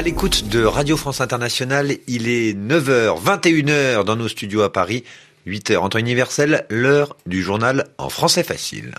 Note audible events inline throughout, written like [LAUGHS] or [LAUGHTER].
À l'écoute de Radio France Internationale, il est 9h, 21h dans nos studios à Paris, 8h en temps universel, l'heure du journal en français facile.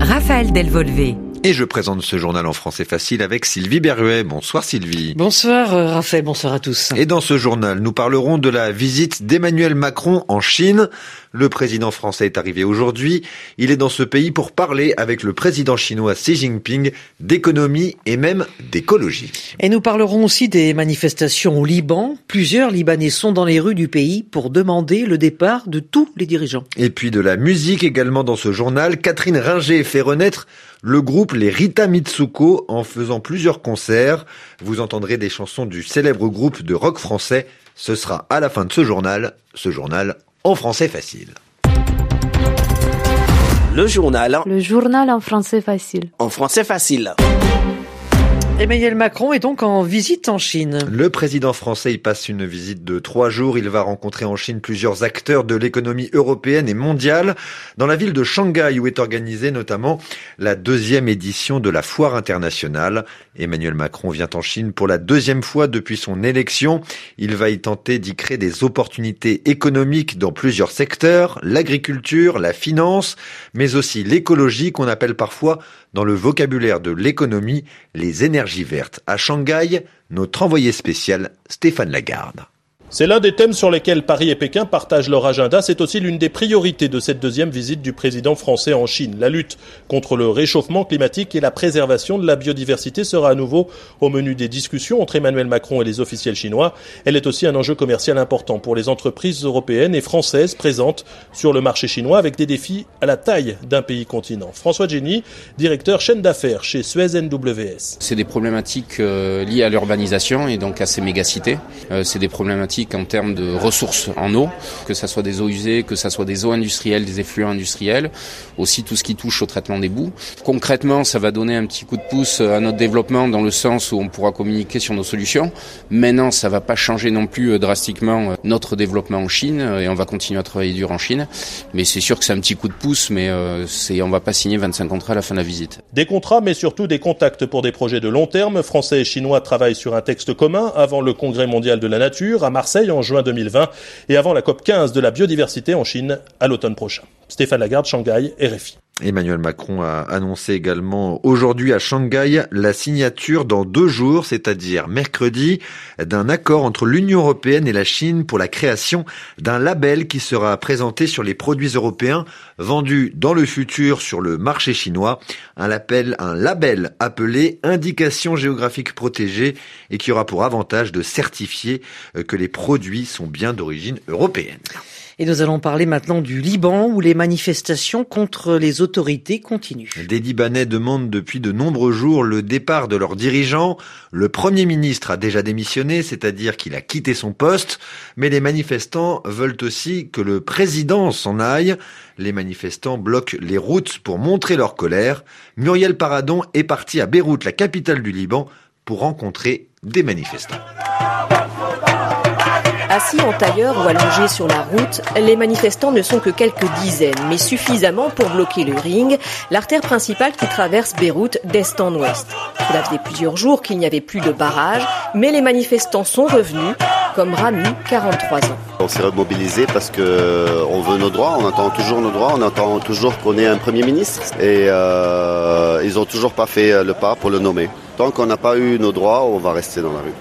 Raphaël Delvolvé. Et je présente ce journal en français facile avec Sylvie Berruet. Bonsoir Sylvie. Bonsoir euh, Raphaël, bonsoir à tous. Et dans ce journal, nous parlerons de la visite d'Emmanuel Macron en Chine. Le président français est arrivé aujourd'hui. Il est dans ce pays pour parler avec le président chinois Xi Jinping d'économie et même d'écologie. Et nous parlerons aussi des manifestations au Liban. Plusieurs Libanais sont dans les rues du pays pour demander le départ de tous les dirigeants. Et puis de la musique également dans ce journal. Catherine Ringer fait renaître le groupe les Rita Mitsuko en faisant plusieurs concerts. Vous entendrez des chansons du célèbre groupe de rock français. Ce sera à la fin de ce journal, ce journal en français facile. Le journal. Le journal en français facile. En français facile. Emmanuel Macron est donc en visite en Chine. Le président français y passe une visite de trois jours. Il va rencontrer en Chine plusieurs acteurs de l'économie européenne et mondiale dans la ville de Shanghai où est organisée notamment la deuxième édition de la foire internationale. Emmanuel Macron vient en Chine pour la deuxième fois depuis son élection. Il va y tenter d'y créer des opportunités économiques dans plusieurs secteurs, l'agriculture, la finance, mais aussi l'écologie qu'on appelle parfois dans le vocabulaire de l'économie les énergies À Shanghai, notre envoyé spécial Stéphane Lagarde. C'est l'un des thèmes sur lesquels Paris et Pékin partagent leur agenda. C'est aussi l'une des priorités de cette deuxième visite du président français en Chine. La lutte contre le réchauffement climatique et la préservation de la biodiversité sera à nouveau au menu des discussions entre Emmanuel Macron et les officiels chinois. Elle est aussi un enjeu commercial important pour les entreprises européennes et françaises présentes sur le marché chinois avec des défis à la taille d'un pays continent. François Jenny, directeur chaîne d'affaires chez Suez NWS. C'est des problématiques euh, liées à l'urbanisation et donc à ces mégacités. Euh, c'est des problématiques en termes de ressources en eau, que ce soit des eaux usées, que ce soit des eaux industrielles, des effluents industriels, aussi tout ce qui touche au traitement des boues. Concrètement, ça va donner un petit coup de pouce à notre développement dans le sens où on pourra communiquer sur nos solutions. Maintenant, ça va pas changer non plus euh, drastiquement euh, notre développement en Chine euh, et on va continuer à travailler dur en Chine. Mais c'est sûr que c'est un petit coup de pouce, mais c'est, on va pas signer 25 contrats à la fin de la visite. Des contrats, mais surtout des contacts pour des projets de long terme. Français et Chinois travaillent sur un texte commun avant le Congrès mondial de la nature à Marseille en juin 2020 et avant la COP 15 de la biodiversité en Chine à l'automne prochain. Stéphane Lagarde, Shanghai, RFI. Emmanuel Macron a annoncé également aujourd'hui à Shanghai la signature dans deux jours, c'est-à-dire mercredi, d'un accord entre l'Union européenne et la Chine pour la création d'un label qui sera présenté sur les produits européens vendus dans le futur sur le marché chinois. Un label, appelé Indication géographique protégée et qui aura pour avantage de certifier que les produits sont bien d'origine européenne. Et nous allons parler maintenant du Liban où les manifestations contre les autorités continuent. Des Libanais demandent depuis de nombreux jours le départ de leurs dirigeants. Le Premier ministre a déjà démissionné, c'est-à-dire qu'il a quitté son poste, mais les manifestants veulent aussi que le président s'en aille. Les manifestants bloquent les routes pour montrer leur colère. Muriel Paradon est parti à Beyrouth, la capitale du Liban, pour rencontrer des manifestants. Assis en tailleur ou allongés sur la route, les manifestants ne sont que quelques dizaines, mais suffisamment pour bloquer le ring, l'artère principale qui traverse Beyrouth d'est en ouest. Cela faisait plusieurs jours qu'il n'y avait plus de barrage, mais les manifestants sont revenus, comme Rami, 43 ans. On s'est remobilisé parce que euh, on veut nos droits, on attend toujours nos droits, on attend toujours qu'on ait un premier ministre et euh, ils ont toujours pas fait le pas pour le nommer. Tant qu'on n'a pas eu nos droits, on va rester dans la rue.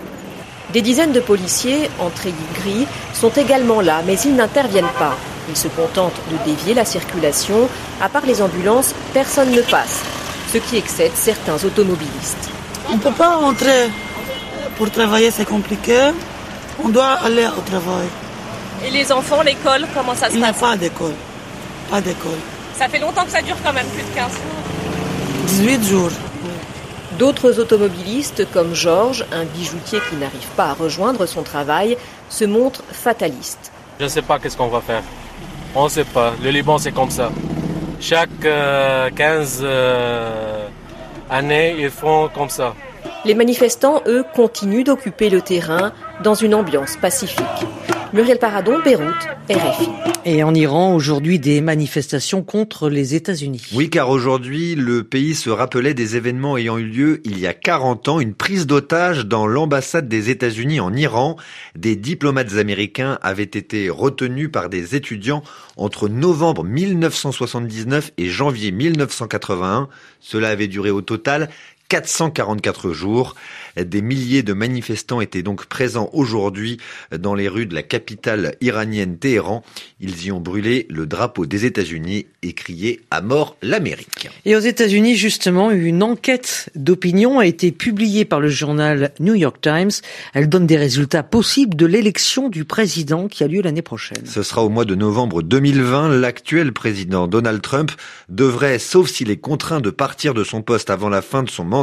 Des dizaines de policiers, en treillis gris, sont également là, mais ils n'interviennent pas. Ils se contentent de dévier la circulation. À part les ambulances, personne ne passe, ce qui excède certains automobilistes. On ne peut pas rentrer pour travailler, c'est compliqué. On doit aller au travail. Et les enfants, l'école, comment ça se passe Il n'y a pas d'école. Pas d'école. Ça fait longtemps que ça dure quand même, plus de 15 jours. 18 jours. D'autres automobilistes, comme Georges, un bijoutier qui n'arrive pas à rejoindre son travail, se montrent fatalistes. Je ne sais pas qu'est-ce qu'on va faire. On ne sait pas. Le Liban, c'est comme ça. Chaque 15 euh, euh, années, ils font comme ça. Les manifestants, eux, continuent d'occuper le terrain dans une ambiance pacifique. Muriel Paradon, Beyrouth, RFI. Et en Iran, aujourd'hui, des manifestations contre les États-Unis. Oui, car aujourd'hui, le pays se rappelait des événements ayant eu lieu il y a 40 ans, une prise d'otage dans l'ambassade des États-Unis en Iran. Des diplomates américains avaient été retenus par des étudiants entre novembre 1979 et janvier 1981. Cela avait duré au total 444 jours. Des milliers de manifestants étaient donc présents aujourd'hui dans les rues de la capitale iranienne Téhéran. Ils y ont brûlé le drapeau des États-Unis et crié à mort l'Amérique. Et aux États-Unis, justement, une enquête d'opinion a été publiée par le journal New York Times. Elle donne des résultats possibles de l'élection du président qui a lieu l'année prochaine. Ce sera au mois de novembre 2020. L'actuel président Donald Trump devrait, sauf s'il est contraint de partir de son poste avant la fin de son mandat,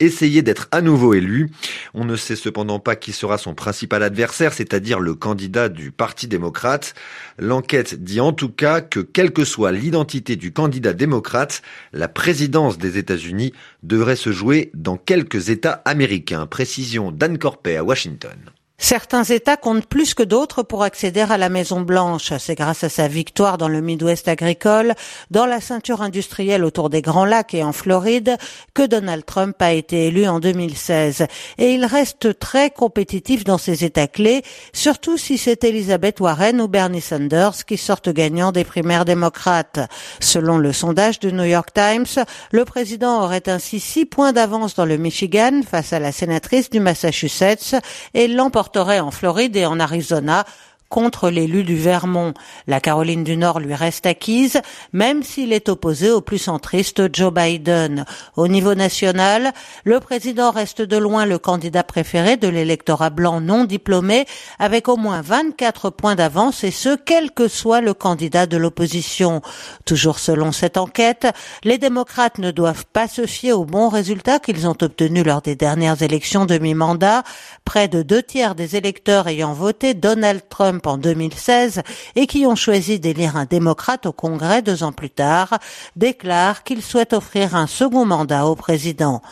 essayer d'être à nouveau élu. On ne sait cependant pas qui sera son principal adversaire, c'est-à-dire le candidat du Parti démocrate. L'enquête dit en tout cas que quelle que soit l'identité du candidat démocrate, la présidence des États-Unis devrait se jouer dans quelques États américains. Précision d'Anne Corpet à Washington. Certains États comptent plus que d'autres pour accéder à la Maison Blanche. C'est grâce à sa victoire dans le Midwest agricole, dans la ceinture industrielle autour des Grands Lacs et en Floride, que Donald Trump a été élu en 2016. Et il reste très compétitif dans ses États clés, surtout si c'est Elizabeth Warren ou Bernie Sanders qui sortent gagnants des primaires démocrates. Selon le sondage du New York Times, le président aurait ainsi six points d'avance dans le Michigan face à la sénatrice du Massachusetts et en Floride et en Arizona contre l'élu du Vermont. La Caroline du Nord lui reste acquise, même s'il est opposé au plus centriste Joe Biden. Au niveau national, le président reste de loin le candidat préféré de l'électorat blanc non diplômé, avec au moins 24 points d'avance, et ce, quel que soit le candidat de l'opposition. Toujours selon cette enquête, les démocrates ne doivent pas se fier aux bons résultats qu'ils ont obtenus lors des dernières élections de mi-mandat. Près de deux tiers des électeurs ayant voté Donald Trump en 2016 et qui ont choisi d'élire un démocrate au Congrès deux ans plus tard, déclarent qu'ils souhaitent offrir un second mandat au président.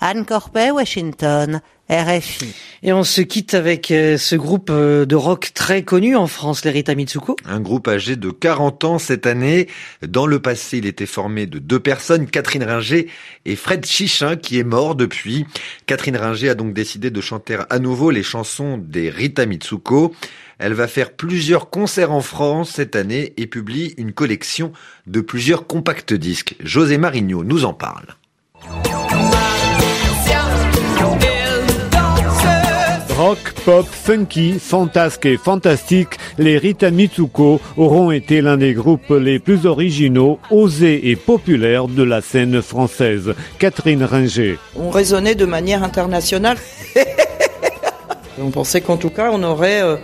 Anne Corpet, Washington, RFI. Et on se quitte avec euh, ce groupe euh, de rock très connu en France, les Rita Mitsuko. Un groupe âgé de 40 ans cette année. Dans le passé, il était formé de deux personnes, Catherine Ringer et Fred Chichin, qui est mort depuis. Catherine Ringer a donc décidé de chanter à nouveau les chansons des Rita Mitsuko. Elle va faire plusieurs concerts en France cette année et publie une collection de plusieurs compacts disques. José Marigno nous en parle. Rock, pop, funky, fantasque et fantastique, les Rita Mitsuko auront été l'un des groupes les plus originaux, osés et populaires de la scène française. Catherine Ringer. On raisonnait de manière internationale. [LAUGHS] on pensait qu'en tout cas, on aurait euh,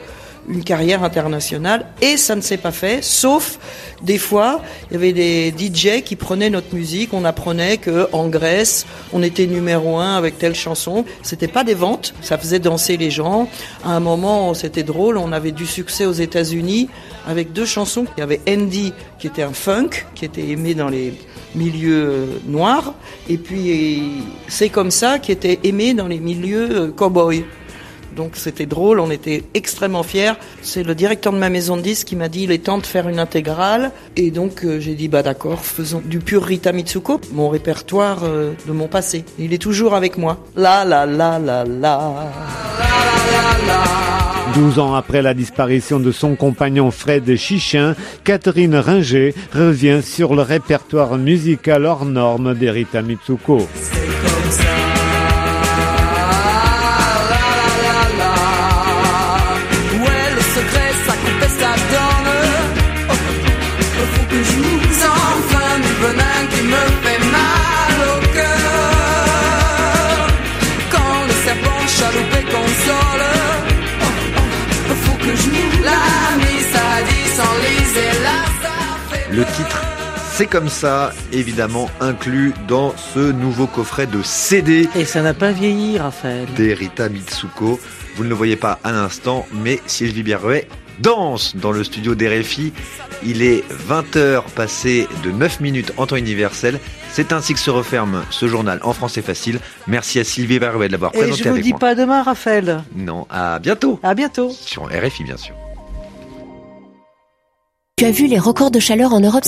une carrière internationale et ça ne s'est pas fait, sauf des fois, il y avait des DJ qui prenaient notre musique, on apprenait que en Grèce, on était numéro un avec telle chanson. C'était pas des ventes, ça faisait danser les gens. À un moment, c'était drôle, on avait du succès aux États-Unis avec deux chansons. Il y avait Andy qui était un funk, qui était aimé dans les milieux euh, noirs, et puis c'est comme ça qui était aimé dans les milieux euh, cowboys. Donc c'était drôle, on était extrêmement fiers. C'est le directeur de ma maison de disques qui m'a dit il est temps de faire une intégrale. Et donc euh, j'ai dit bah d'accord, faisons du pur Rita Mitsuko, mon répertoire euh, de mon passé. Il est toujours avec moi. La la la la la. 12 ans après la disparition de son compagnon Fred Chichin, Catherine Ringer revient sur le répertoire musical hors norme d'Erita Mitsuko. Le titre c'est comme ça, évidemment inclus dans ce nouveau coffret de CD. Et ça n'a pas vieilli, Raphaël. D'Erita Mitsuko. Vous ne le voyez pas à l'instant, mais Sylvie Berruet danse dans le studio d'RFI. Il est 20h passé de 9 minutes en temps universel. C'est ainsi que se referme ce journal en français facile. Merci à Sylvie Berruet de l'avoir présenté avec moi. Et je vous dis pas demain, Raphaël. Non, à bientôt. À bientôt. Sur RFI, bien sûr. Tu as vu les records de chaleur en Europe